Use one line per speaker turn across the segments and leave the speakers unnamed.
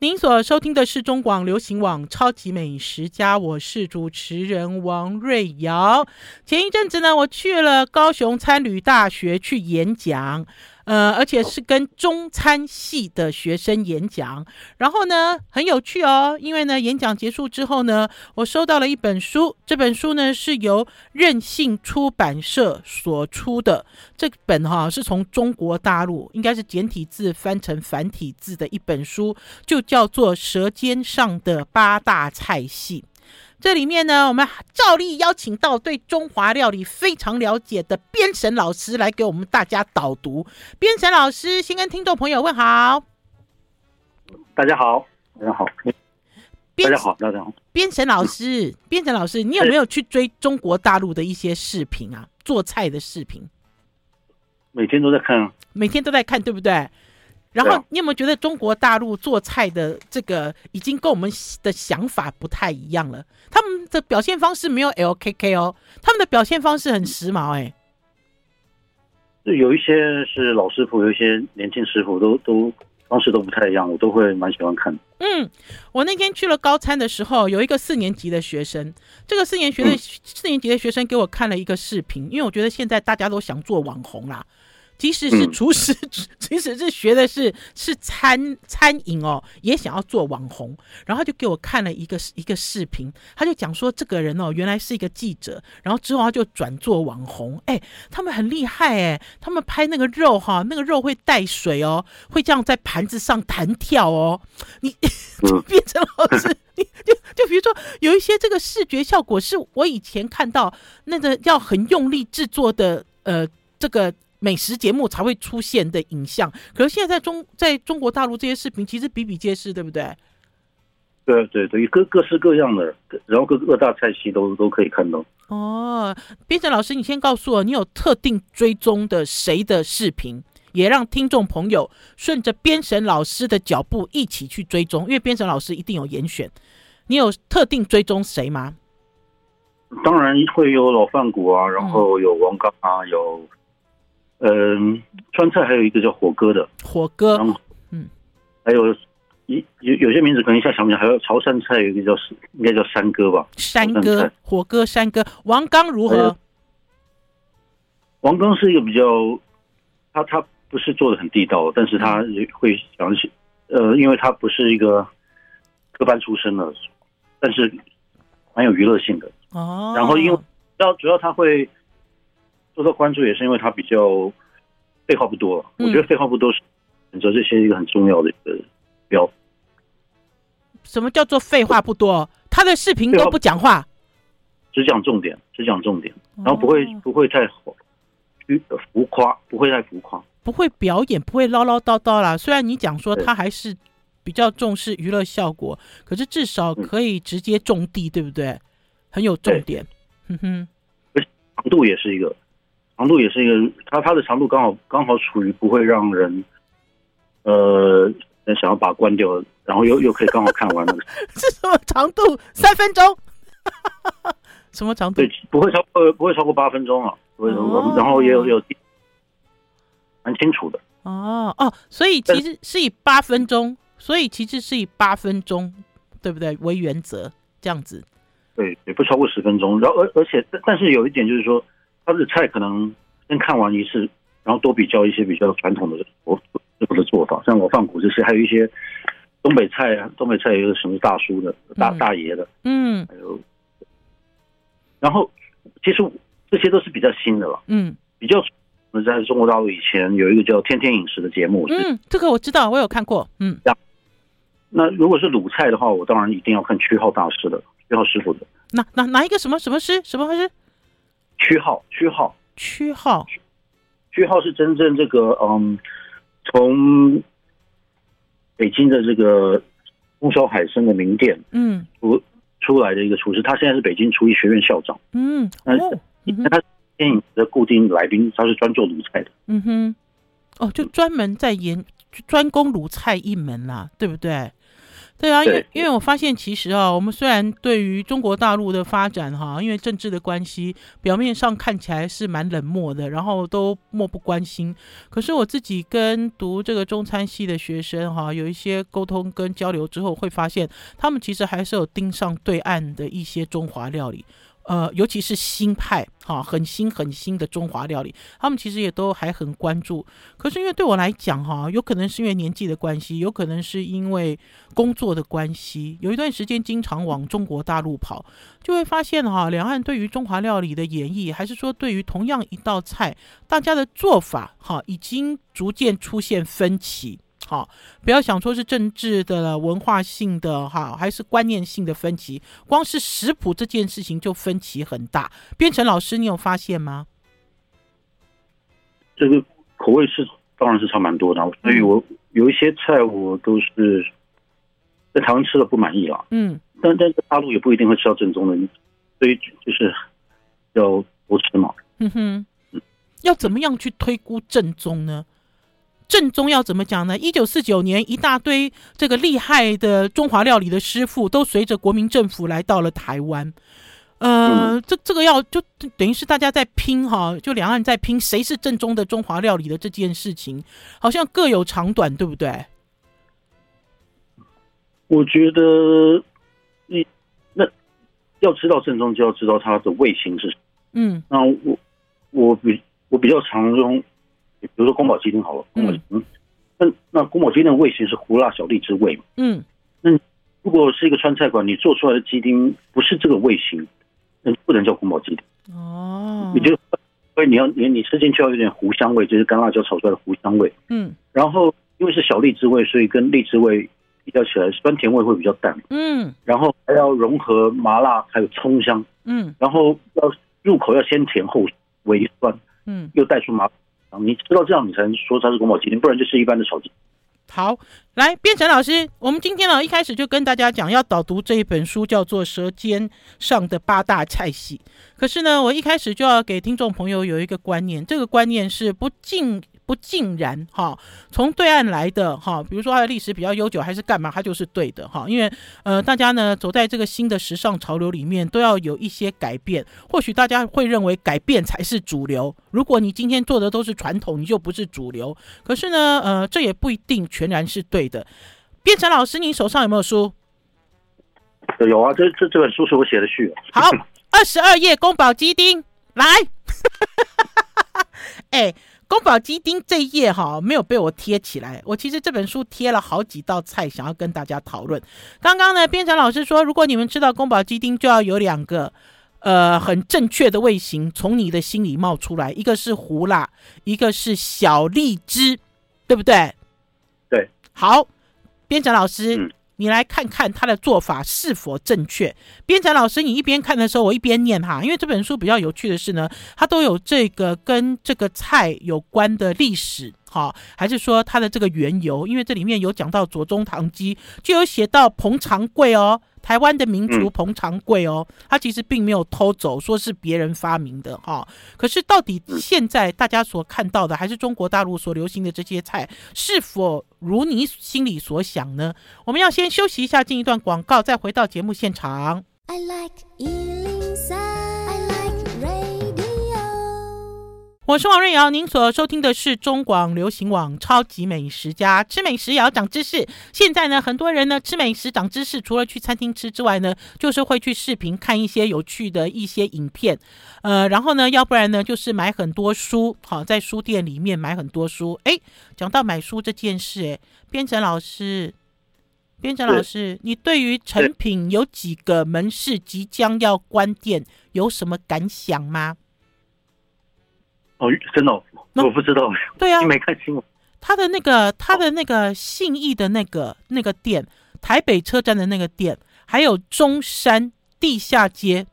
您所收听的是中广流行网《超级美食家》，我是主持人王瑞瑶。前一阵子呢，我去了高雄参旅大学去演讲。呃，而且是跟中餐系的学生演讲，然后呢，很有趣哦。因为呢，演讲结束之后呢，我收到了一本书，这本书呢是由任性出版社所出的。这本哈、是从中国大陆，应该是简体字翻成繁体字的一本书，就叫做《舌尖上的八大菜系》。这里面呢，我们照例邀请到对中华料理非常了解的边神老师来给我们大家导读。边神老师先跟听众朋友问好。
大家好，大家好，大家好，大家好。
边婶老师，边神老师，你有没有去追中国大陆的一些视频啊？做菜的视频？
每天都在看，
每天都在看，对不对？然后你有没有觉得中国大陆做菜的这个已经跟我们的想法不太一样了？他们的表现方式没有 LKK 哦，他们的表现方式很时髦哎。
有一些是老师傅，有一些年轻师傅都都方式都不太一样，我都会蛮喜欢看。
嗯，我那天去了高餐的时候，有一个四年级的学生，这个四年学的、嗯、四年级的学生给我看了一个视频，因为我觉得现在大家都想做网红啦。即使是厨师，嗯、即使是学的是是餐餐饮哦，也想要做网红。然后他就给我看了一个一个视频，他就讲说，这个人哦，原来是一个记者，然后之后他就转做网红。哎，他们很厉害哎，他们拍那个肉哈，那个肉会带水哦，会这样在盘子上弹跳哦。你 变成老师，你就就比如说有一些这个视觉效果，是我以前看到那个要很用力制作的呃这个。美食节目才会出现的影像，可是现在在中在中国大陆这些视频其实比比皆是，对不对？
对对对，各各式各样的，然后各各大菜系都都可以看到。
哦，编程老师，你先告诉我，你有特定追踪的谁的视频，也让听众朋友顺着编审老师的脚步一起去追踪，因为编审老师一定有严选。你有特定追踪谁吗？
当然会有老饭骨啊，然后有王刚啊，嗯、有。嗯，川菜还有一个叫火哥的
火哥，
嗯，还有一有有些名字可能一下想不起来，还有潮汕菜有一个叫应该叫山哥吧，
山哥火哥山哥，王刚如何？
王刚是一个比较，他他不是做的很地道，但是他会想起，呃，因为他不是一个科班出身的，但是蛮有娱乐性的哦。然后因为要主要他会。受到关注也是因为他比较废话不多，嗯、我觉得废话不多是选择这些一个很重要的一个标。
什么叫做废话不多？他的视频都不讲话，
只讲重点，只讲重点，然后不会、哦、不会太浮夸，不会太浮夸，
不会表演，不会唠唠叨叨啦。虽然你讲说他还是比较重视娱乐效果，可是至少可以直接种地，嗯、对不对？很有重点。哼哼，
长度也是一个。长度也是一个，它它的长度刚好刚好处于不会让人，呃，想要把它关掉，然后又又可以刚好看完那个。
是 什么长度？三分钟？什么长度？
对，不会超过不会超过八分钟啊，不会超过，哦、然后也有有蛮清楚的。
哦哦，所以其实是以八分钟，所以其实是以八分钟，对不对？为原则这样子。
对，也不超过十分钟。然后而而且，但是有一点就是说。他的菜可能先看完一次，然后多比较一些比较传统的我师傅的做法，像我放骨这些，还有一些东北菜啊，东北菜也有什么大叔的、大大爷的，嗯，还有，然后其实这些都是比较新的了，嗯，比较我们在中国大陆以前有一个叫《天天饮食》的节目，
嗯，这个我知道，我有看过，嗯，
那如果是鲁菜的话，我当然一定要看曲浩大师的，曲浩师傅的。
哪哪哪一个什么什么师？什么师？
曲浩，曲浩，
曲浩，
曲浩是真正这个嗯，从北京的这个供销海参的名店嗯。出出来的一个厨师，他现在是北京厨艺学院校长。嗯，那他电影的固定来宾，他是专做卤菜的。嗯哼，
哦，就专门在研专攻卤菜一门啦，对不对？对啊，因为因为我发现其实啊，我们虽然对于中国大陆的发展哈，因为政治的关系，表面上看起来是蛮冷漠的，然后都漠不关心。可是我自己跟读这个中餐系的学生哈，有一些沟通跟交流之后，会发现他们其实还是有盯上对岸的一些中华料理。呃，尤其是新派哈，很新很新的中华料理，他们其实也都还很关注。可是因为对我来讲哈，有可能是因为年纪的关系，有可能是因为工作的关系，有一段时间经常往中国大陆跑，就会发现哈，两岸对于中华料理的演绎，还是说对于同样一道菜，大家的做法哈，已经逐渐出现分歧。好，不要想说是政治的、文化性的哈，还是观念性的分歧。光是食谱这件事情就分歧很大。编程老师，你有发现吗？
这个口味是当然是差蛮多的，所以我有一些菜我都是在台湾吃了不满意了。嗯，但但是大陆也不一定会吃到正宗的，所以就是要多吃嘛。
嗯哼，要怎么样去推估正宗呢？正宗要怎么讲呢？一九四九年，一大堆这个厉害的中华料理的师傅都随着国民政府来到了台湾。呃，这这个要就等于是大家在拼哈，就两岸在拼谁是正宗的中华料理的这件事情，好像各有长短，对不对？
我觉得你那要知道正宗，就要知道它的味型是。嗯，那我我比我比较常用。比如说宫保鸡丁好了，宫保鸡丁，那那宫保鸡丁的味型是胡辣小荔枝味嘛？嗯，那如果是一个川菜馆，你做出来的鸡丁不是这个味型，那不能叫宫保鸡丁哦。你就所以你要你你吃进去要有点胡香味，就是干辣椒炒出来的胡香味。嗯，然后因为是小荔枝味，所以跟荔枝味比较起来，酸甜味会比较淡。嗯，然后还要融合麻辣还有葱香。嗯，然后要入口要先甜后微酸。嗯，又带出麻。你知道这样，你才能说它是宫保鸡丁，不然就是一般的炒鸡。
好，来，编程老师，我们今天呢一开始就跟大家讲要导读这一本书，叫做《舌尖上的八大菜系》。可是呢，我一开始就要给听众朋友有一个观念，这个观念是不尽。不尽然哈，从对岸来的哈，比如说它的历史比较悠久，还是干嘛，它就是对的哈。因为呃，大家呢走在这个新的时尚潮流里面，都要有一些改变。或许大家会认为改变才是主流。如果你今天做的都是传统，你就不是主流。可是呢，呃，这也不一定全然是对的。编程老师，你手上有没有书？
有啊，这这这本书是我写的序。
好，二十二页宫保鸡丁来。哎。宫保鸡丁这一页哈没有被我贴起来，我其实这本书贴了好几道菜，想要跟大家讨论。刚刚呢，编程老师说，如果你们吃到宫保鸡丁，就要有两个呃很正确的味型从你的心里冒出来，一个是胡辣，一个是小荔枝，对不对？
对，
好，编程老师。嗯你来看看他的做法是否正确。编程老师，你一边看的时候，我一边念哈。因为这本书比较有趣的是呢，它都有这个跟这个菜有关的历史，哈，还是说它的这个缘由？因为这里面有讲到左宗棠鸡，就有写到彭长贵哦。台湾的民族彭长贵哦，他其实并没有偷走，说是别人发明的哈。可是到底现在大家所看到的，还是中国大陆所流行的这些菜，是否如你心里所想呢？我们要先休息一下，进一段广告，再回到节目现场。I like 我是王瑞瑶，您所收听的是中广流行网《超级美食家》，吃美食也要长知识。现在呢，很多人呢吃美食长知识，除了去餐厅吃之外呢，就是会去视频看一些有趣的一些影片，呃，然后呢，要不然呢就是买很多书，好，在书店里面买很多书。诶，讲到买书这件事，诶，编程老师，编程老师，你对于诚品有几个门市即将要关店，有什么感想吗？
哦，真的，我不知道。
对啊，
你没看新闻？
他的那个，他的那个信义的那个那个店，台北车站的那个店，还有中山地下街，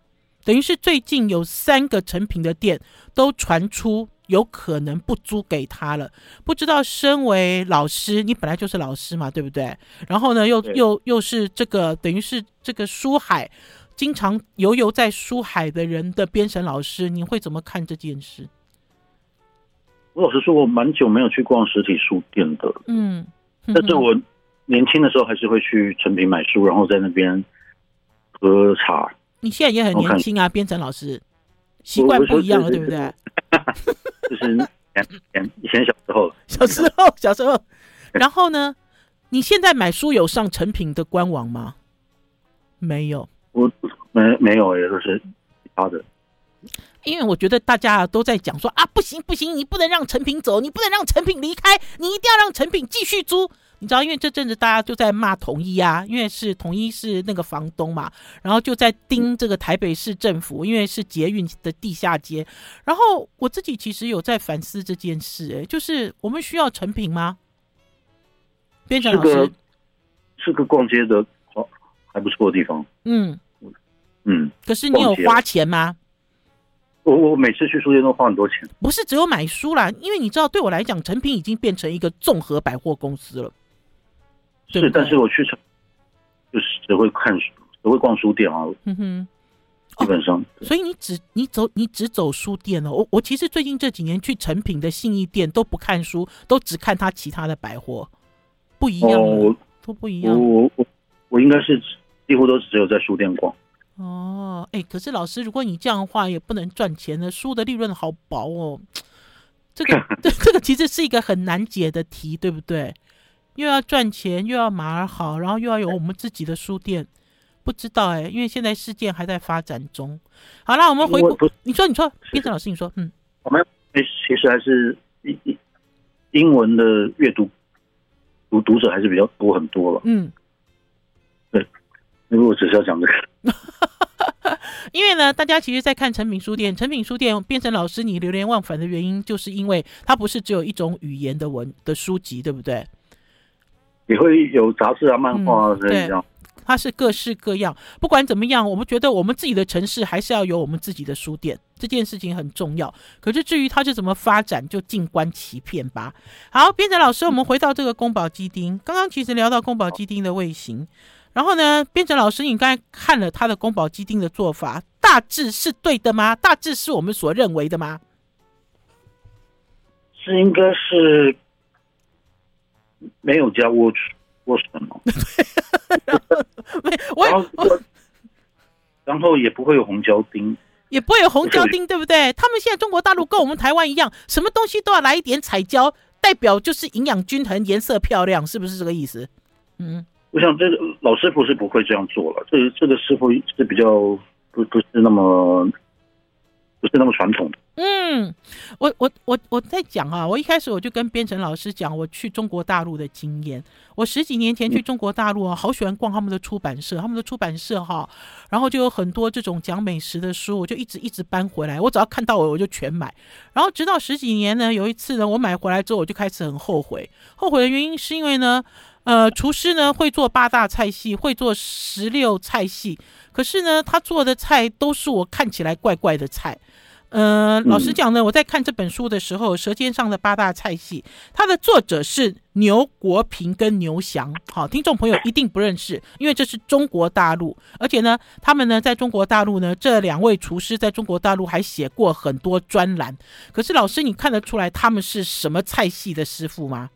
等于是最近有三个成品的店都传出有可能不租给他了。不知道身为老师，你本来就是老师嘛，对不对？然后呢，又又又是这个，等于是这个书海，经常游游在书海的人的编审老师，你会怎么看这件事？
我老实说，我蛮久没有去逛实体书店的。嗯，但是我年轻的时候还是会去成品买书，然后在那边喝茶。
你现在也很年轻啊，编程老师，习惯不一样了，对不对？
就是以前以前 小时候，
小时候小时候，然后呢？你现在买书有上成品的官网吗？没有，
我没没有，也就是其他的。
因为我觉得大家都在讲说啊，不行不行，你不能让成品走，你不能让成品离开，你一定要让成品继续租。你知道，因为这阵子大家就在骂统一啊，因为是统一是那个房东嘛，然后就在盯这个台北市政府，因为是捷运的地下街。然后我自己其实有在反思这件事，哎，就是我们需要成品吗？编程老师，
是个是个逛街的好还不错的地方。
嗯
嗯，
可是你有花钱吗？
我我每次去书店都花很多钱。
不是只有买书啦，因为你知道，对我来讲，成品已经变成一个综合百货公司了。
是，对对，但是我去成就是只会看书，只会逛书店啊。
嗯哼，
基本上。
哦，所以你只你走你只走书店了。我我其实最近这几年去成品的信义店都不看书，都只看他其他的百货，不一样哦，都不一样。
我我我应该是几乎都只有在书店逛。
哦，哎，可是老师，如果你这样的话，也不能赚钱的，书的利润好薄哦。这个这 这个其实是一个很难解的题，对不对？又要赚钱，又要马儿好，然后又要有我们自己的书店，不知道哎，因为现在事件还在发展中。好了，我们回顾，你说，你说，叶子老师，你说，嗯，
我们其实还是英英文的阅读读读者还是比较多很多了。嗯，对，如果只是要讲这个。
因为呢，大家其实，在看成品书店，成品书店变成老师你流连忘返的原因，就是因为它不是只有一种语言的文的书籍，对不对？
也会有杂志啊、漫画啊这样，
对，它是各式各样。不管怎么样，我们觉得我们自己的城市还是要有我们自己的书店，这件事情很重要。可是至于它是怎么发展，就静观其变吧。好，编者老师，我们回到这个宫保鸡丁。刚刚其实聊到宫保鸡丁的味型。然后呢，编程老师，你刚才看了他的宫保鸡丁的做法，大致是对的吗？大致是我们所认为的吗？
是应该是没有加莴莴笋吗？
我然后我
然后也不会有红椒丁，
也不会有红椒丁，对不对？他们现在中国大陆跟我们台湾一样，什么东西都要来一点彩椒，代表就是营养均衡、颜色漂亮，是不是这个意思？嗯。
我想这个老师傅是不会这样做了，这这个师傅是比较不不是那么不是那么传统的。
嗯，我我我我在讲啊，我一开始我就跟编程老师讲我去中国大陆的经验。我十几年前去中国大陆啊，好喜欢逛他们的出版社，他们的出版社哈，然后就有很多这种讲美食的书，我就一直一直搬回来。我只要看到我我就全买。然后直到十几年呢，有一次呢，我买回来之后我就开始很后悔，后悔的原因是因为呢。呃，厨师呢会做八大菜系，会做十六菜系，可是呢，他做的菜都是我看起来怪怪的菜。呃，老实讲呢，我在看这本书的时候，《舌尖上的八大菜系》，它的作者是牛国平跟牛翔。好，听众朋友一定不认识，因为这是中国大陆，而且呢，他们呢在中国大陆呢，这两位厨师在中国大陆还写过很多专栏。可是老师，你看得出来他们是什么菜系的师傅吗？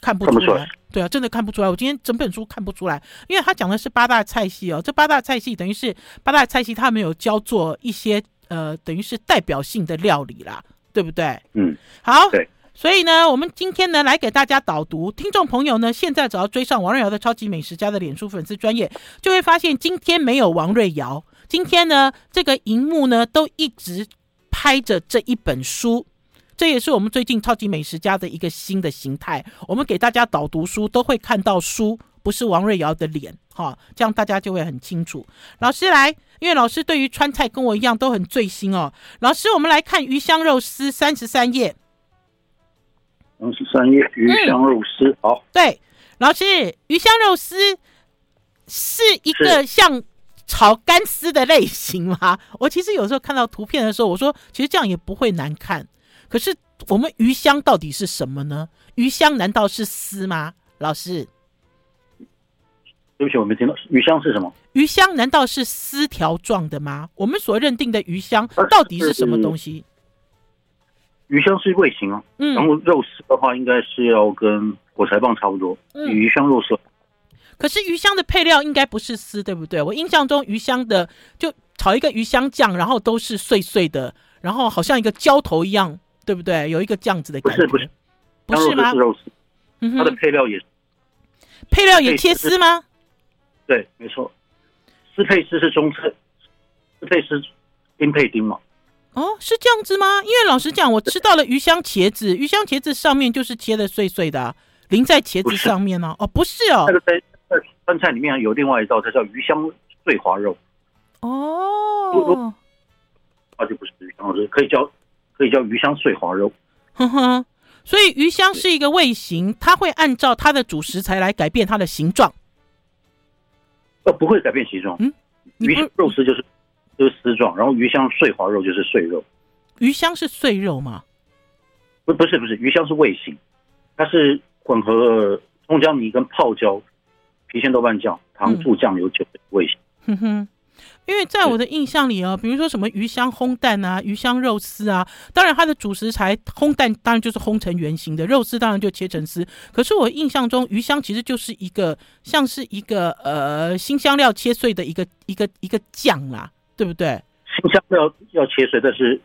看不出来，对啊，真的看不出来。我今天整本书看不出来，因为他讲的是八大菜系哦。这八大菜系等于是八大菜系，他们有教做一些呃，等于是代表性的料理啦，对不对？
嗯，
好。
对。
所以呢，我们今天呢来给大家导读。听众朋友呢，现在只要追上王瑞瑶的超级美食家的脸书粉丝专业，就会发现今天没有王瑞瑶。今天呢，这个荧幕呢都一直拍着这一本书。这也是我们最近超级美食家的一个新的形态。我们给大家导读书，都会看到书，不是王瑞瑶的脸，哈，这样大家就会很清楚。老师来，因为老师对于川菜跟我一样都很醉心哦。老师，我们来看鱼香肉丝三十三页。
三十三页鱼香肉丝，嗯、好。
对，老师，鱼香肉丝是一个像炒干丝的类型吗？我其实有时候看到图片的时候，我说其实这样也不会难看。可是我们鱼香到底是什么呢？鱼香难道是丝吗？老师，
对不起，我没听到。鱼香是什么？
鱼香难道是丝条状的吗？我们所认定的鱼香到底是什么东西？
鱼香是味型啊，嗯，然后肉丝的话应该是要跟火柴棒差不多，鱼香肉丝。
可是鱼香的配料应该不是丝，对不对？我印象中鱼香的就炒一个鱼香酱，然后都是碎碎的，然后好像一个浇头一样，对不对？有一个这样子的感觉，
不是
不是，不是吗？
是肉丝，它的配料也是，
配料也切丝吗？
对，没错，丝配丝是中菜，丝配丝，丁配丁嘛。
哦，是这样子吗？因为老实讲，我吃到了鱼香茄子，鱼香茄子上面就是切的碎碎的，啊，淋在茄子上面呢，啊。哦，不是哦，
那个在在川菜里面有另外一道，它叫鱼香碎滑肉。
哦，
那就不是鱼香，是可以叫可以叫鱼香碎滑肉。
哼哼，所以鱼香是一个味型，它会按照它的主食材来改变它的形状。
呃，不会改变形状。嗯，鱼香肉丝就是。就是丝状，然后鱼香碎滑肉就是碎肉。
鱼香是碎肉吗？
不，不是，不是，鱼香是味型，它是混合葱姜泥跟泡椒、郫县豆瓣酱、糖醋酱油酒的味型。
哼哼，因为在我的印象里啊，比如说什么鱼香烘蛋啊、鱼香肉丝啊，当然它的主食材烘蛋当然就是烘成圆形的，肉丝当然就切成丝。可是我印象中鱼香其实就是一个像是一个呃新香料切碎的一个一个一个酱啦。对不对？
新香料要切碎，但是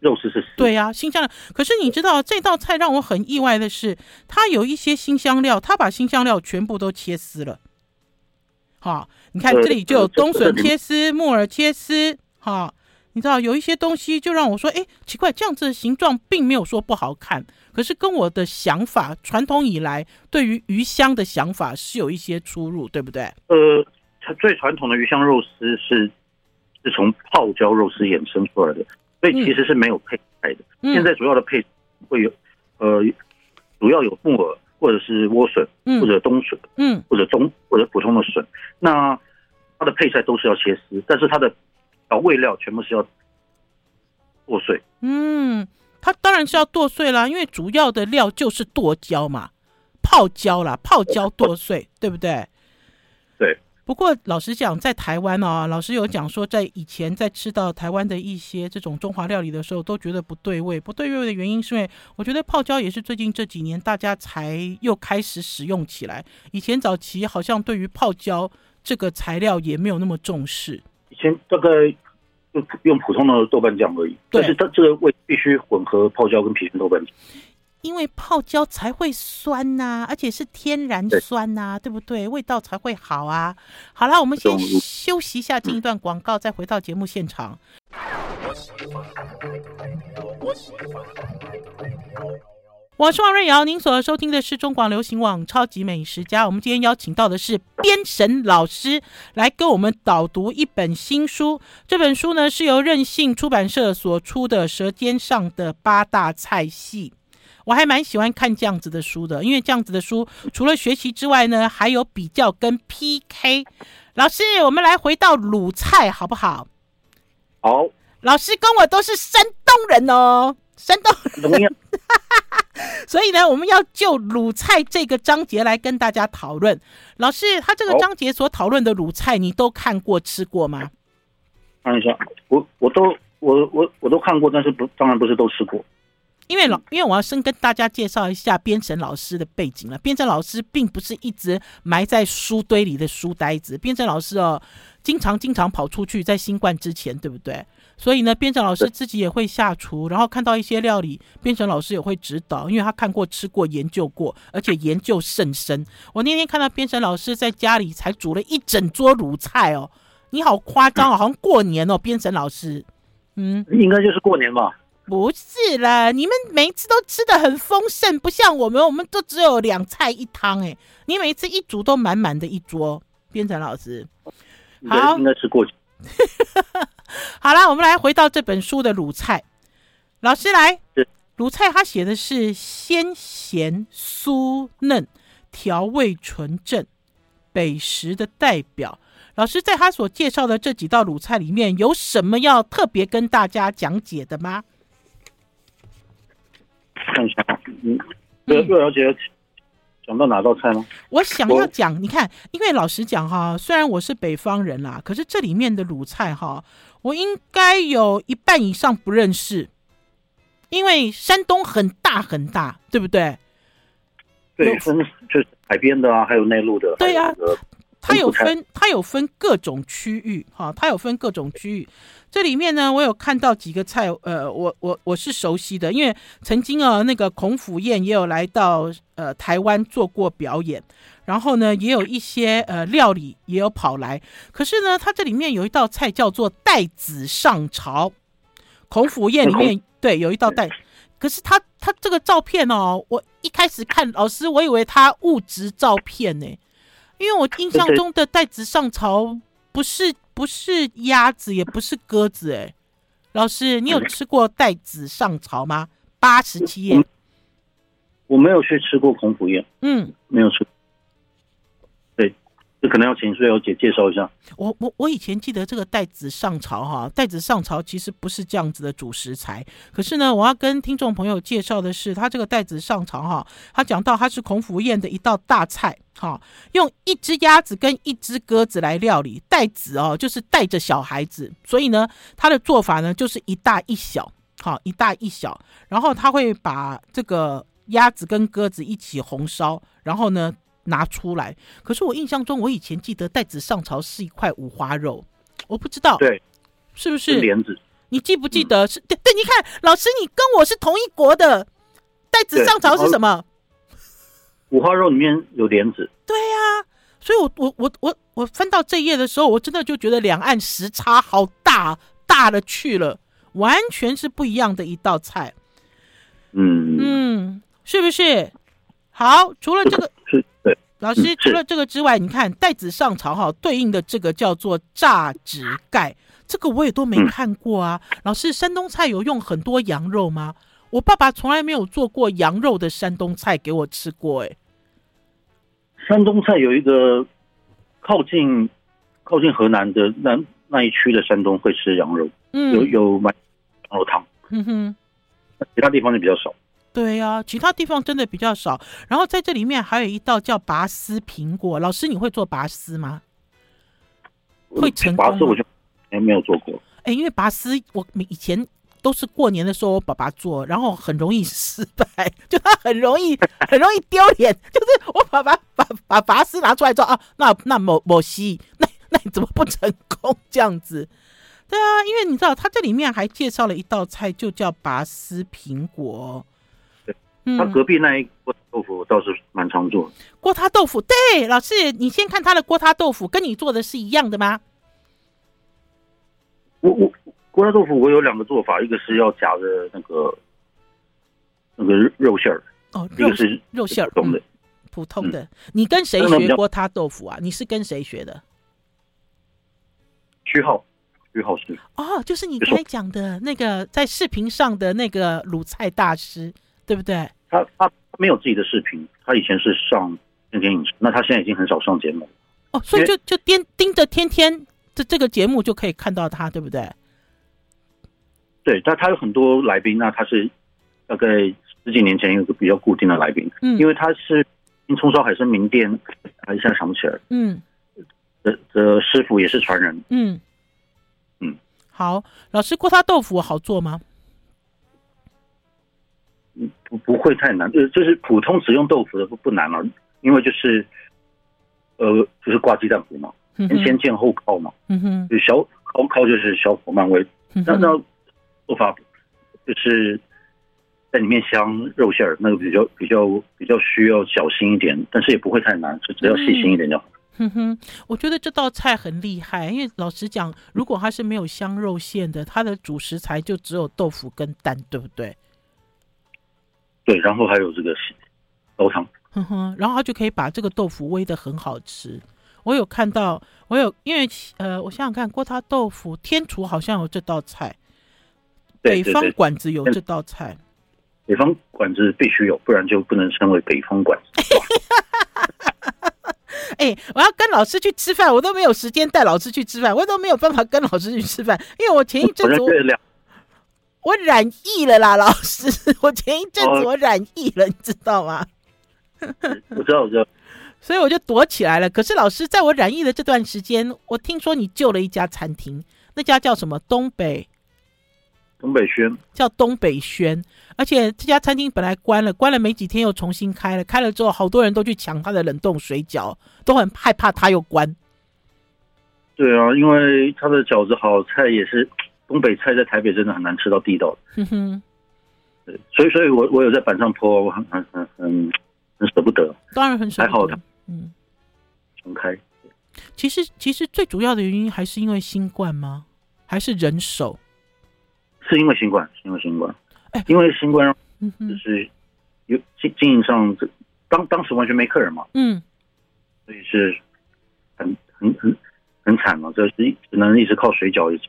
肉丝是丝。
对呀、啊，新香料。可是你知道这道菜让我很意外的是，它有一些新香料，它把新香料全部都切丝了。好，你看这里就有冬笋切丝、木耳切丝。哈，你知道有一些东西就让我说，哎，奇怪，这样子的形状并没有说不好看，可是跟我的想法，传统以来对于鱼香的想法是有一些出入，对不对？
呃，最传统的鱼香肉丝是。是从泡椒肉丝衍生出来的，所以其实是没有配菜的。嗯、现在主要的配会有，呃，主要有木耳或者是莴笋，或者冬笋，嗯，或者中或者普通的笋。那它的配菜都是要切丝，但是它的调味料全部是要剁碎。
嗯，它当然是要剁碎啦，因为主要的料就是剁椒嘛，泡椒啦，泡椒剁碎，对不对？
对。
不过老实讲，在台湾啊，老师有讲说，在以前在吃到台湾的一些这种中华料理的时候，都觉得不对味。不对味的原因是因为，我觉得泡椒也是最近这几年大家才又开始使用起来。以前早期好像对于泡椒这个材料也没有那么重视。
以前大概就用普通的豆瓣酱而已，但是它这个味必须混合泡椒跟郫县豆瓣酱。
因为泡椒才会酸呐、啊，而且是天然酸呐、啊，对，不对？味道才会好啊。好了，我们先休息一下，进一段广告，再回到节目现场。我是王瑞瑶，您所收听的是中广流行网《超级美食家》。我们今天邀请到的是编神老师来跟我们导读一本新书。这本书呢是由任性出版社所出的《舌尖上的八大菜系》。我还蛮喜欢看这样子的书的，因为这样子的书除了学习之外呢，还有比较跟 PK。老师，我们来回到鲁菜好不好？
好。
老师跟我都是山东人哦，山东人。所以呢，我们要就鲁菜这个章节来跟大家讨论。老师，他这个章节所讨论的鲁菜，你都看过吃过吗？
看一下，我我都我我我都看过，但是不，当然不是都吃过。
因为老，因为我要先跟大家介绍一下编程老师的背景了。编程老师并不是一直埋在书堆里的书呆子，编程老师哦，经常经常跑出去，在新冠之前，对不对？所以呢，编程老师自己也会下厨，然后看到一些料理，编程老师也会指导，因为他看过、吃过、研究过，而且研究甚深。我那天看到编程老师在家里才煮了一整桌卤菜哦，你好夸张哦，好像过年哦，编程老师，嗯，
应该就是过年吧。
不是啦，你们每一次都吃的很丰盛，不像我们，我们都只有两菜一汤。哎，你每一次一煮都满满的一桌。编程老师，好，
应该是过去。
好啦，我们来回到这本书的鲁菜。老师来，鲁菜他写的是鲜咸酥嫩，调味纯正，北食的代表。老师在他所介绍的这几道鲁菜里面，有什么要特别跟大家讲解的吗？
看一下，嗯，又又了解讲到哪道菜吗？
我想要讲，你看，因为老实讲哈，虽然我是北方人啦，可是这里面的鲁菜哈，我应该有一半以上不认识，因为山东很大很大，对不对？
对，分就是海边的啊，还有内陆的。
对呀、啊，它有分，它有分各种区域哈，它有分各种区域。这里面呢，我有看到几个菜，呃，我我我是熟悉的，因为曾经啊，那个孔府宴也有来到呃台湾做过表演，然后呢，也有一些呃料理也有跑来。可是呢，它这里面有一道菜叫做带子上朝，孔府宴里面对有一道带，可是它它这个照片哦，我一开始看老师，我以为它物质照片呢，因为我印象中的带子上朝不是。不是鸭子，也不是鸽子，哎，老师，你有吃过带子上朝吗？八十七页，
我没有去吃过孔府宴，
嗯，
没有吃。这可能要请瑞肴姐介绍一下。
我我我以前记得这个带子上朝哈，带子上朝其实不是这样子的主食材。可是呢，我要跟听众朋友介绍的是，他这个带子上朝哈，他讲到他是孔府宴的一道大菜哈，用一只鸭子跟一只鸽子来料理。带子哦，就是带着小孩子，所以呢，他的做法呢就是一大一小，好一大一小，然后他会把这个鸭子跟鸽子一起红烧，然后呢。拿出来，可是我印象中，我以前记得带子上朝是一块五花肉，我不知道，
对，
是不是
莲子？
你记不记得？嗯、是对对，你看，老师，你跟我是同一国的，带子上朝是什么？
五花肉里面有莲子。
对呀、啊，所以我我我我我翻到这页的时候，我真的就觉得两岸时差好大，大了去了，完全是不一样的一道菜。
嗯
嗯，是不是？好，除了这个。
是对，
老师，除了这个之外，你看带子上朝哈，对应的这个叫做榨汁盖，这个我也都没看过啊。老师，山东菜有用很多羊肉吗？我爸爸从来没有做过羊肉的山东菜给我吃过。哎，
山东菜有一个靠近靠近河南的那那一区的山东会吃羊肉，嗯，有有买羊肉汤，
嗯哼，
其他地方就比较少。
对呀、啊，其他地方真的比较少。然后在这里面还有一道叫拔丝苹果，老师你会做拔丝吗？会成功？
拔丝我就还没有做过。
哎，因为拔丝我以前都是过年的时候我爸爸做，然后很容易失败，就他很容易很容易丢脸。就是我爸爸把把，把拔丝拿出来之后啊，那那某某西，那那你怎么不成功这样子？对啊，因为你知道他这里面还介绍了一道菜，就叫拔丝苹果。
他隔壁那一锅豆腐倒是蛮常做的。
锅塌豆腐，对，老师，你先看他的锅塌豆腐，跟你做的是一样的吗？
我我锅塌豆腐我有两个做法，一个是要夹着那个那个肉馅儿，
哦，
一个是
肉馅儿，
普通的，
普通的。你跟谁学锅塌豆腐啊？你是跟谁学的？
徐浩，徐浩是。
哦，就是你刚才讲的那个在视频上的那个鲁菜大师，对不对？
他他没有自己的视频，他以前是上天天影视，那他现在已经很少上节目
哦，所以就就盯盯着天天这这个节目就可以看到他，对不对？
对，但他有很多来宾，那他是大概十几年前有个比较固定的来宾，嗯，因为他是冲烧海参名店，一下想不起来，
嗯，
的的师傅也是传人，
嗯
嗯，
好，老师锅塌豆腐好做吗？
不不会太难，就是就是普通使用豆腐的不不难了，因为就是，呃，就是挂鸡蛋糊嘛，先先煎后烤嘛，
嗯哼，
就小烤烤就是小火慢煨，那那做法就是在里面镶肉馅儿，那个比较比较比较需要小心一点，但是也不会太难，就只要细心一点就好。
哼哼，我觉得这道菜很厉害，因为老实讲，如果它是没有香肉馅的，它的主食材就只有豆腐跟蛋，对不对？
对，然后还有这个高汤，
哼哼，然后他就可以把这个豆腐煨的很好吃。我有看到，我有因为呃，我想想看，锅塌豆腐天厨好像有这道菜，
对对对，
北方馆子有这道菜，
北方馆子必须有，不然就不能称为北方馆子。
哎，我要跟老师去吃饭，我都没有时间带老师去吃饭，我都没有办法跟老师去吃饭，因为我前一阵子。我染疫了啦，老师！我前一阵子我染疫了，你知道吗？
我知道，我知道。
所以我就躲起来了。可是老师，在我染疫的这段时间，我听说你救了一家餐厅，那家叫什么？东北
东北轩
叫东北轩，而且这家餐厅本来关了，关了没几天又重新开了，开了之后好多人都去抢他的冷冻水饺，都很害怕他又关。
对啊，因为他的饺子好，菜也是东北菜，在台北真的很难吃到地道的。
哼哼，
对，所以所以我我有在板上 po，我很很很很很舍不得。
当然很舍不得。
还好的，
嗯，
重开。
其实其实最主要的原因还是因为新冠吗？还是人手？
是因为新冠，是因为新冠。哎，因为新冠让就是有经经营上这，当当时完全没客人嘛。嗯，所以是很很很。很惨嘛，这是只能一直靠水饺，一直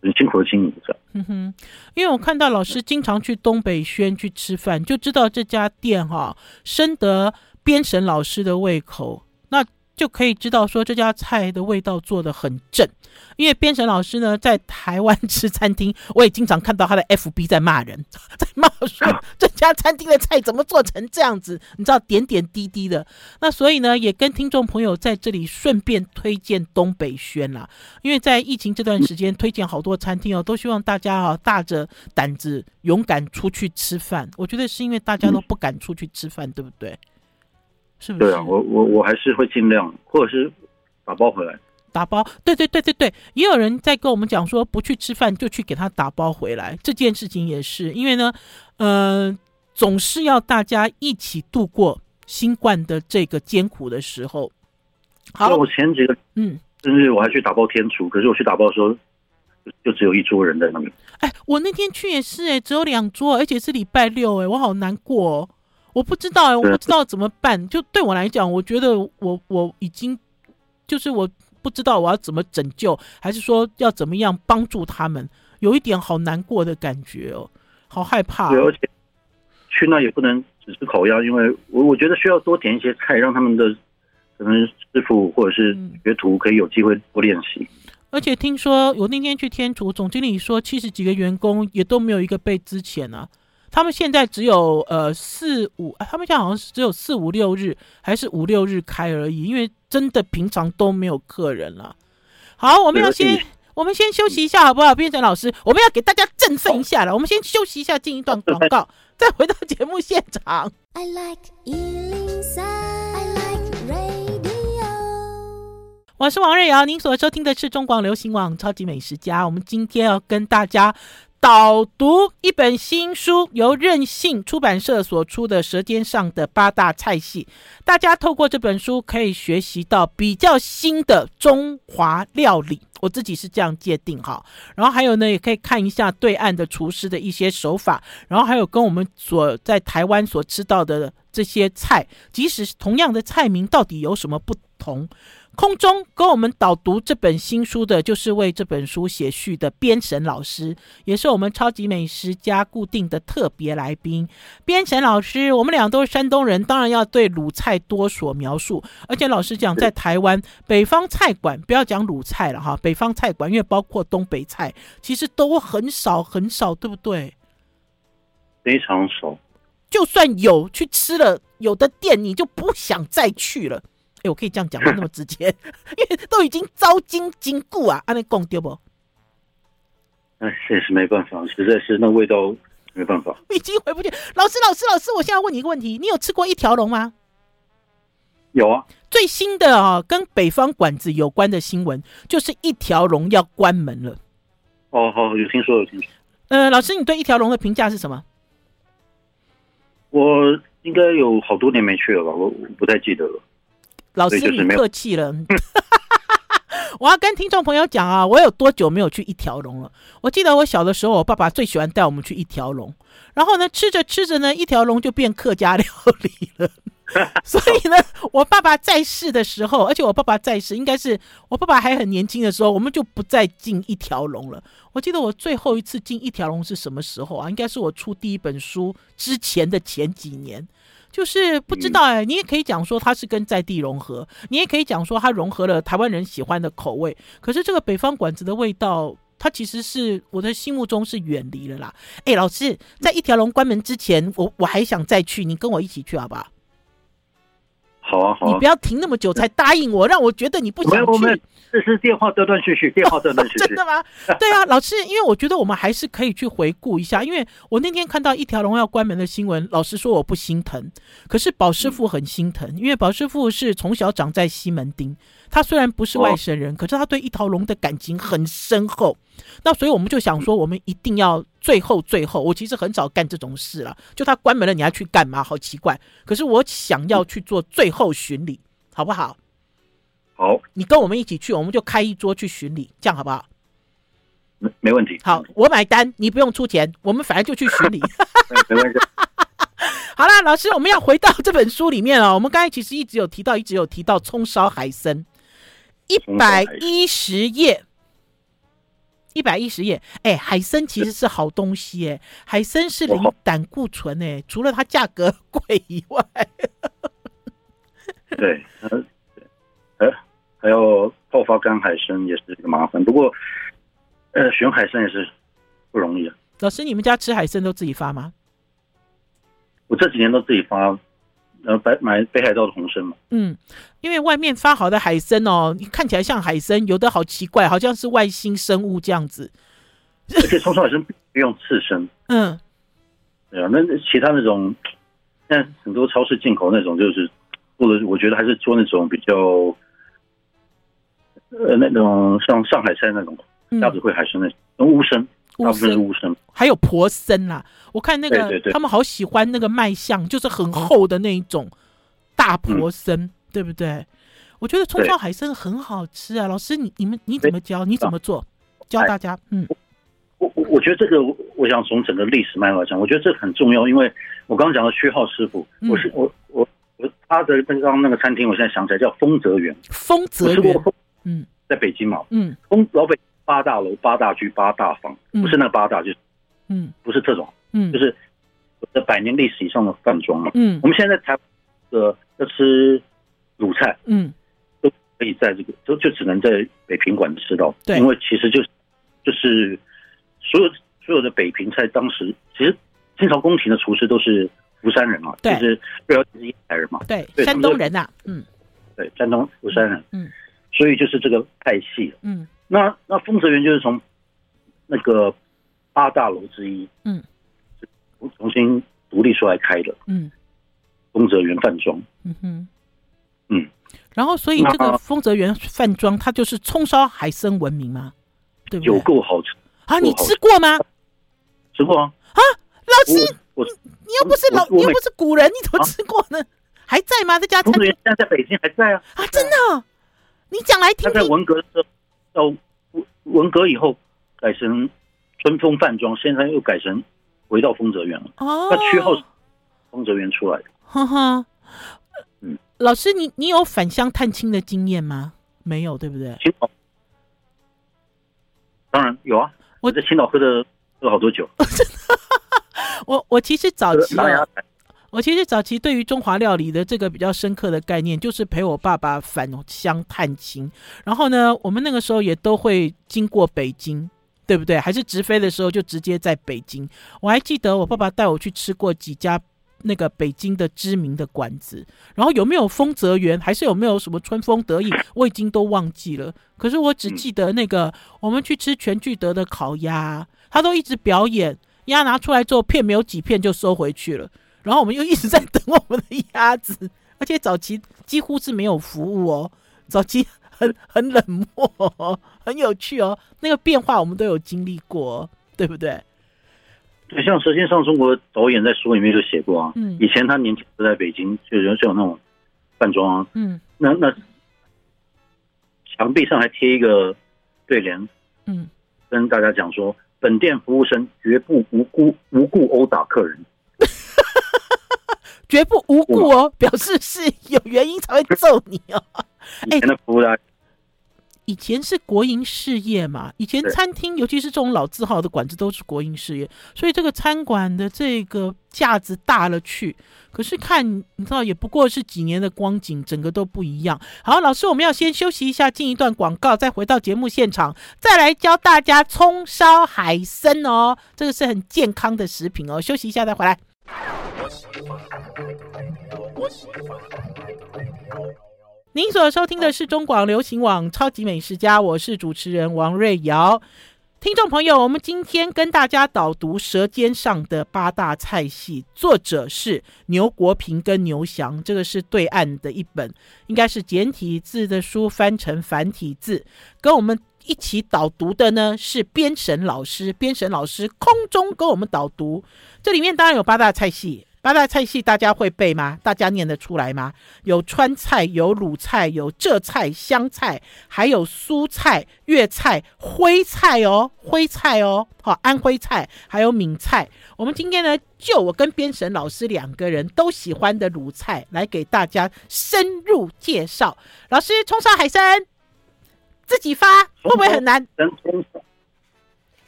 很辛苦的经营着。
嗯哼，因为我看到老师经常去东北轩去吃饭，就知道这家店哈深得编审老师的胃口。那就可以知道说这家菜的味道做的很正，因为编审老师呢在台湾吃餐厅，我也经常看到他的 FB 在骂人，在骂说这家餐厅的菜怎么做成这样子，你知道点点滴滴的。那所以呢，也跟听众朋友在这里顺便推荐东北轩啦，因为在疫情这段时间推荐好多餐厅哦，都希望大家啊大着胆子勇敢出去吃饭。我觉得是因为大家都不敢出去吃饭，对不对？是不是？
对啊，我我我还是会尽量，或者是打包回来。
打包，对对对对对，也有人在跟我们讲说，不去吃饭就去给他打包回来。这件事情也是因为呢，呃，总是要大家一起度过新冠的这个艰苦的时候。好，
我前几个嗯，生日我还去打包天厨，可是我去打包的时候，就只有一桌人在那边。
哎，我那天去也是哎，只有两桌，而且是礼拜六哎，我好难过哦。我不知道哎，我不知道怎么办。就对我来讲，我觉得我我已经就是我不知道我要怎么拯救，还是说要怎么样帮助他们，有一点好难过的感觉哦，好害怕。
对，而且去那也不能只吃烤鸭，因为我我觉得需要多点一些菜，让他们的可能师傅或者是学徒可以有机会多练习。
而且听说我那天去天厨，总经理说七十几个员工也都没有一个被资遣啊。他们现在只有呃四五，他们现在好像是只有四五六日，还是五六日开而已，因为真的平常都没有客人了。好，我们要先我们先休息一下，好不好？编审老师，我们要给大家振奋一下了。我们先休息一下，进一段广告，再回到节目现场。I like 103, I like radio。我是王瑞瑶，您所收听的是中广流行网超级美食家。我们今天要跟大家。导读一本新书，由任性出版社所出的《舌尖上的八大菜系》，大家透过这本书可以学习到比较新的中华料理，我自己是这样界定哈。然后还有呢，也可以看一下对岸的厨师的一些手法，然后还有跟我们所在台湾所吃到的这些菜，即使同样的菜名，到底有什么不同？空中跟我们导读这本新书的，就是为这本书写序的编审老师，也是我们超级美食家固定的特别来宾。编审老师，我们俩都是山东人，当然要对鲁菜多所描述。而且老实讲，在台湾北方菜馆，不要讲鲁菜了哈，北方菜馆因为包括东北菜，其实都很少很少，对不对？
非常少。
就算有去吃了，有的店你就不想再去了。哎，我可以这样讲吗？那么直接，因为都已经招金金固啊，按那讲对不？
哎，这也是没办法，实在是那味道没办法。
已经回不去。老师，老师，老师，我现在问你一个问题：你有吃过一条龙吗？
有啊。
最新的啊，跟北方馆子有关的新闻，就是一条龙要关门了。
哦，好，有听说，有听说。
呃，老师，你对一条龙的评价是什么？
我应该有好多年没去了吧，我不太记得了。
老师，你客气了。我要跟听众朋友讲啊，我有多久没有去一条龙了？我记得我小的时候，我爸爸最喜欢带我们去一条龙。然后呢，吃着吃着呢，一条龙就变客家料理了。所以呢，我爸爸在世的时候，而且我爸爸在世，应该是我爸爸还很年轻的时候，我们就不再进一条龙了。我记得我最后一次进一条龙是什么时候啊？应该是我出第一本书之前的前几年。就是不知道哎、欸，你也可以讲说它是跟在地融合，你也可以讲说它融合了台湾人喜欢的口味。可是这个北方馆子的味道，它其实是我的心目中是远离了啦。哎，老师，在一条龙关门之前，我我还想再去，你跟我一起去好不好？
好啊，好啊，
你不要停那么久才答应我，让我觉得你不想去。
没有，这是电话断断续续，电话断断续续。
真的吗？对啊，老师，因为我觉得我们还是可以去回顾一下，因为我那天看到一条龙要关门的新闻，老师说我不心疼，可是宝师傅很心疼，因为宝师傅是从小长在西门町。他虽然不是外省人，可是他对一条龙的感情很深厚。那所以我们就想说，我们一定要最后最后。我其实很少干这种事了，就他关门了，你还去干嘛？好奇怪。可是我想要去做最后巡礼，好不好？
好，
你跟我们一起去，我们就开一桌去巡礼，这样好不好？
没没问题。
好，我买单，你不用出钱，我们反正就去巡礼。
没关系。
好了，老师，我们要回到这本书里面哦。我们刚才其实一直有提到，一直有提到葱烧海参。一百一十页，一百一十页。哎，海参其实是好东西哎，海参是零胆固醇哎，除了它价格 贵以外，
对，呃，还有泡发干海参也是一个麻烦。不过，呃，选海参也是不容易啊。
老师，你们家吃海参都自己发吗？
我这几年都自己发。然后买买北海道的红参嘛，
嗯，因为外面发好的海参哦，你看起来像海参，有的好奇怪，好像是外星生物这样子。
而且葱烧海参不用刺身，
嗯，
对啊，那其他那种，现在很多超市进口那种，就是做的，我觉得还是做那种比较，呃，那种像上海菜那种鸭子会海参那种乌参。大部分是乌参，
还有婆参啦。我看那
个
他们好喜欢那个卖相，就是很厚的那一种大婆参，嗯，对不对？我觉得葱烧海参很好吃啊。老师，你你们你怎么教？你怎么做？教大家。嗯，
我我我觉得这个，我想从整个历史脉络来讲，我觉得这个很重要，因为我刚刚讲的薛浩师傅，嗯，我是我我我他的刚刚那个餐厅，我现在想起来叫丰泽园。
丰泽园，嗯，
在北京嘛，
嗯，
丰老北。八大楼、八大居、八大房，不是那个八大，就是，
嗯，
不是这种，
嗯，
就是这百年历史以上的饭庄嘛，
嗯，
我们现在在台湾要吃鲁菜，
嗯，
都可以在这个，都就只能在北平馆吃到，
对，
因为其实就是就是所有所有的北平菜，当时其实清朝宫廷的厨师都是福山人嘛，
对，
就是主要是烟台人嘛，
对，山东人呐、啊，嗯，
对，山东福山人，
嗯，
所以就是这个派系，
嗯。
那那丰泽园就是从那个八大楼之一，
嗯，
重新独立出来开的，
嗯，
丰泽园饭庄，
嗯哼，
嗯，
然后所以这个丰泽园饭庄它就是葱烧海参闻名吗？对不对？
有够好吃
啊！你吃过吗？
吃过啊！
啊，老师，
我
你又不是老，你又不是古人，你怎么吃过呢？还在吗？这家餐厅
现在在北京还在啊！
啊，真的？你讲来听听。
他在文革的时候。到文文革以后改成春风饭庄，现在又改成回到丰泽园了。
哦，
那区号是丰泽园出来的。
哈哈，
嗯，
老师，你你有返乡探亲的经验吗？没有，对不对？
青岛，当然有啊。我在青岛喝的喝了好多酒。
我我其实早期我其实早期对于中华料理的这个比较深刻的概念，就是陪我爸爸返乡探亲，然后呢，我们那个时候也都会经过北京，对不对？还是直飞的时候就直接在北京。我还记得我爸爸带我去吃过几家那个北京的知名的馆子，然后有没有丰泽园，还是有没有什么春风得意，我已经都忘记了。可是我只记得那个我们去吃全聚德的烤鸭，他都一直表演，鸭拿出来之后片没有几片就收回去了。然后我们又一直在等我们的鸭子，而且早期几乎是没有服务哦，早期很很冷漠哦，很有趣哦，那个变化我们都有经历过，对不对？
对，像《舌尖上中国》导演在书里面就写过啊，
嗯，
以前他年轻都在北京，就有就有那种饭庄啊，
嗯，
那那墙壁上还贴一个对联，
嗯，
跟大家讲说，本店服务生绝不无辜无故殴打客人。
绝不无故哦，表示是有原因才会揍你哦。
以前的服务的，
以前是国营事业嘛，以前餐厅，尤其是这种老字号的馆子，都是国营事业，所以这个餐馆的这个架子大了去。可是看你知道，也不过是几年的光景，整个都不一样。好，老师，我们要先休息一下，进一段广告，再回到节目现场，再来教大家葱烧海参哦，这个是很健康的食品哦。休息一下再回来。您所收听的是中广流行网《超级美食家》，我是主持人王瑞瑶。听众朋友，我们今天跟大家导读《舌尖上的八大菜系》，作者是牛国平跟牛翔，这个是对岸的一本，应该是简体字的书翻成繁体字。跟我们一起导读的呢是编审老师，编审老师空中跟我们导读。这里面当然有八大菜系。八大菜系大家会背吗？大家念得出来吗？有川菜，有鲁菜，有浙菜、湘菜，还有苏菜、粤菜、徽菜哦，徽菜哦，好，安徽菜，还有闽菜。我们今天呢，就我跟编审老师两个人都喜欢的鲁菜来给大家深入介绍。老师，冲上海参自己发会不会很难？
葱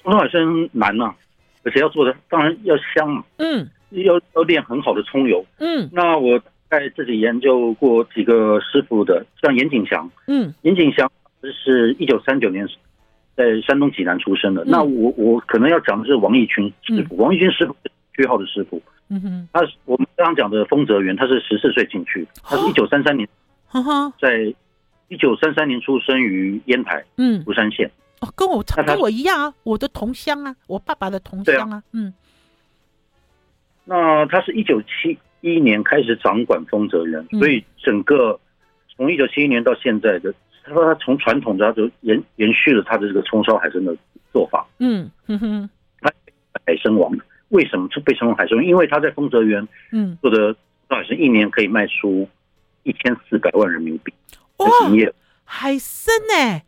烧海参难呐、啊，而且要做的当然要香嘛。嗯。要要炼很好的葱油，嗯，那我在自己研究过几个师傅的，像严景祥，嗯，严景祥是一九三九年在山东济南出生的。嗯、那我我可能要讲的是王义群师傅，嗯、王义军师傅是区号的师傅，嗯哼，他是我们刚刚讲的丰泽园，他是十四岁进去，他是一九三三年，在一九三三年出生于烟台，嗯，福山县，
哦，跟我跟我一样啊，我的同乡啊，我爸爸的同乡啊，嗯。
那他是一九七一年开始掌管丰泽园，嗯、所以整个从一九七一年到现在的，他说他从传统的他就延延续了他的这个葱烧海参的做法。嗯哼哼，他海参王为什么就被称为海参王？因为他在丰泽园嗯做的海参一年可以卖出一千四百万人民币。
哇，海参呢？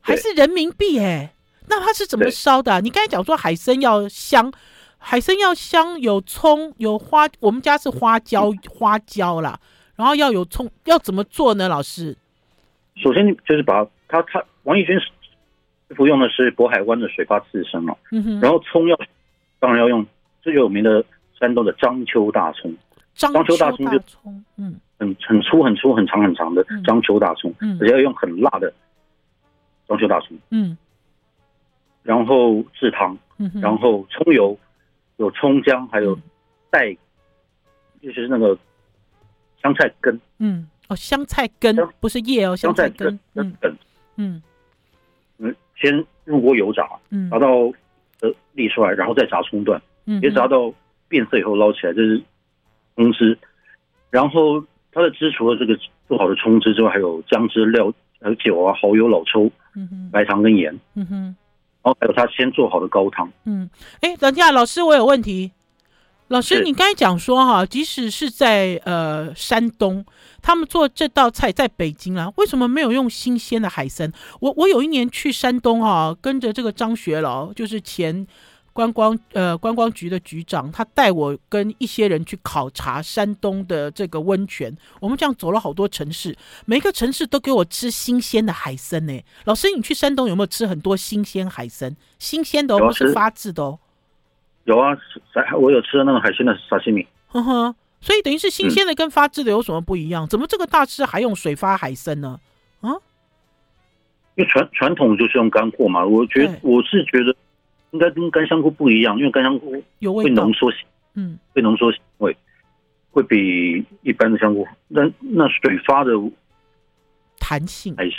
还是人民币哎？那它是怎么烧的、啊？你刚才讲说海参要香。海参要香，有葱，有花。我们家是花椒，花椒啦。然后要有葱，要怎么做呢？老师，
首先就是把它它王义军师傅用的是渤海湾的水发刺身嘛。然后葱要，当然要用最有名的山东的章丘大葱。章丘大葱就嗯，很很粗很粗很长很长的章丘大葱，嗯，而且要用很辣的章丘大葱。嗯。然后制汤，嗯，然后葱油。有葱姜，还有带，嗯、就是那个香菜根。
嗯，哦，香菜根不是叶哦，香菜根。嗯
嗯嗯，先入锅油炸，嗯，炸到呃沥出来，然后再炸葱段，嗯，别炸到变色以后捞起来，这是葱汁。然后它的汁除了这个做好的葱汁之外，还有姜汁料，还有酒啊、蚝油、老抽、白糖跟盐。嗯哼。然后还有他先做好的高汤。嗯，
哎，等一下，老师，我有问题。老师，你刚才讲说哈，即使是在呃山东，他们做这道菜，在北京啊，为什么没有用新鲜的海参？我我有一年去山东哈，跟着这个张学老，就是前。观光呃，观光局的局长，他带我跟一些人去考察山东的这个温泉。我们这样走了好多城市，每个城市都给我吃新鲜的海参呢。老师，你去山东有没有吃很多新鲜海参？新鲜的哦，不是发制的哦。
有啊，我有吃的那种海鲜的沙西米。
呵呵，所以等于是新鲜的跟发制的有什么不一样？嗯、怎么这个大师还用水发海参呢？啊？
因为传传统就是用干货嘛。我觉得我是觉得。应该跟干香菇不一样，因为干香菇会浓缩，嗯，会浓缩味，会比一般的香菇。那那水发的
弹性
还是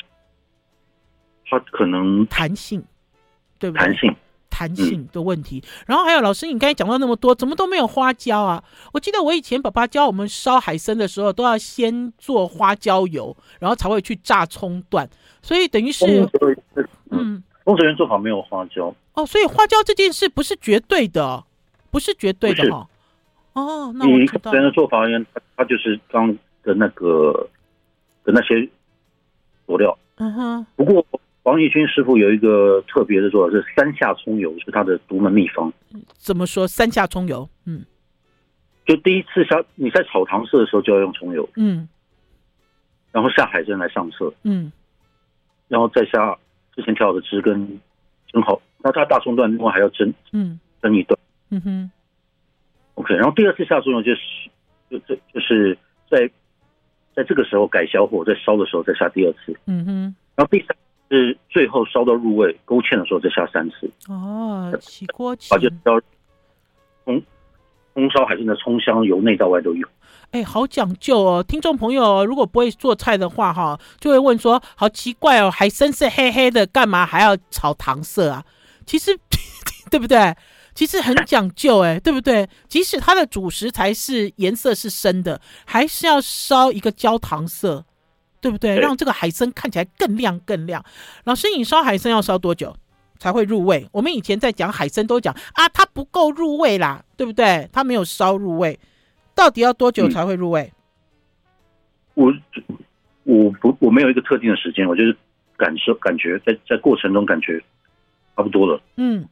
它可能
弹性，对不对？
弹性，
弹性的问题。嗯、然后还有老师，你刚才讲到那么多，怎么都没有花椒啊？我记得我以前爸爸教我们烧海参的时候，都要先做花椒油，然后才会去炸葱段。所以等于是，
嗯，丰泽园做法没有花椒。
哦，所以花椒这件事不是绝对的，不是绝对的哈。哦，那我知道。
人的做法呢，它就是刚的那个的那些佐料。嗯哼。不过王义军师傅有一个特别的做法，是三下葱油，是他的独门秘方。
怎么说？三下葱油？嗯。
就第一次下你在炒糖色的时候就要用葱油。嗯。然后下海参来上色。嗯。然后再下之前调好的汁跟蒸好。那它大葱段另外还要蒸，嗯，蒸一段，嗯哼，OK。然后第二次下作用就是，就就就是在在这个时候改小火，在烧的时候再下第二次，嗯哼。然后第三是最后烧到入味勾芡的时候再下三次。
哦，起锅前，
而且要葱烧海参的葱香由内到外都有。
哎，好讲究哦！听众朋友，如果不会做菜的话，哈，就会问说：好奇怪哦，海参是黑黑的，干嘛还要炒糖色啊？其实，对不对？其实很讲究，哎，对不对？即使它的主食材是？颜色是？深的，还是要烧一个焦糖色，对不对？让这个海参看起来更亮更亮。老师，你烧海参要烧多久才会入味？我们以前在讲海参都讲啊，它不够入味啦，对不对？它没有烧入味。到底要多久才会入味？
嗯、我我不我没有一个特定的时间，我就是感受感觉在在过程中感觉差不多了。嗯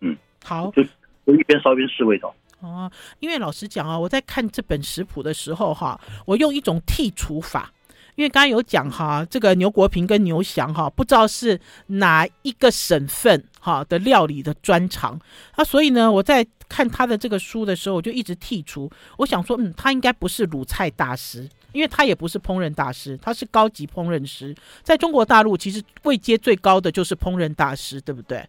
嗯，好，就就一边烧一边试味道。
哦，因为老实讲啊，我在看这本食谱的时候哈，我用一种剔除法。因为刚刚有讲哈，这个牛国平跟牛翔哈，不知道是哪一个省份哈的料理的专长啊，所以呢，我在看他的这个书的时候，我就一直剔除。我想说，嗯，他应该不是鲁菜大师，因为他也不是烹饪大师，他是高级烹饪师。在中国大陆，其实位阶最高的就是烹饪大师，对不对？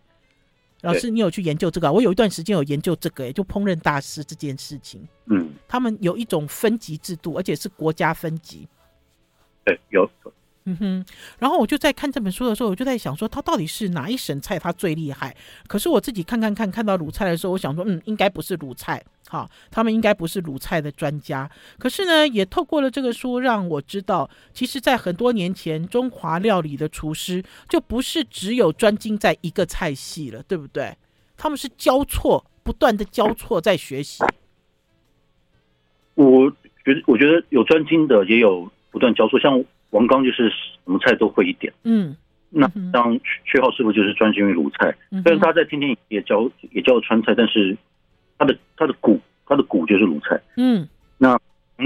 老师，你有去研究这个？我有一段时间有研究这个，就烹饪大师这件事情。嗯，他们有一种分级制度，而且是国家分级。
对，有，
嗯哼，然后我就在看这本书的时候，我就在想说，他到底是哪一省菜他最厉害？可是我自己看看看，看到鲁菜的时候，我想说，嗯，应该不是鲁菜，好，他们应该不是鲁菜的专家。可是呢，也透过了这个书，让我知道，其实，在很多年前，中华料理的厨师就不是只有专精在一个菜系了，对不对？他们是交错，不断的交错在学习。
我觉得，我觉得有专精的，也有。不断交错，像王刚就是什么菜都会一点，嗯，那像薛浩师傅就是专精于鲁菜，但是他在天天也教也教川菜，但是他的他的骨他的骨就是鲁菜，嗯，那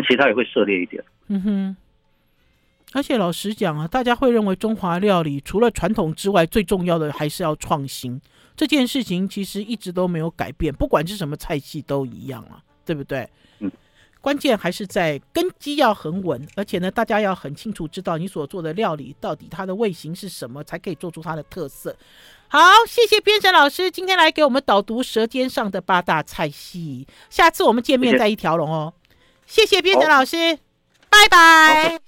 其他也会涉猎一点，嗯哼。
而且老实讲啊，大家会认为中华料理除了传统之外，最重要的还是要创新，这件事情其实一直都没有改变，不管是什么菜系都一样啊，对不对？嗯。关键还是在根基要很稳，而且呢，大家要很清楚知道你所做的料理到底它的味型是什么，才可以做出它的特色。好，谢谢编审老师今天来给我们导读《舌尖上的八大菜系》，下次我们见面再一条龙哦。谢谢编审老师，拜拜。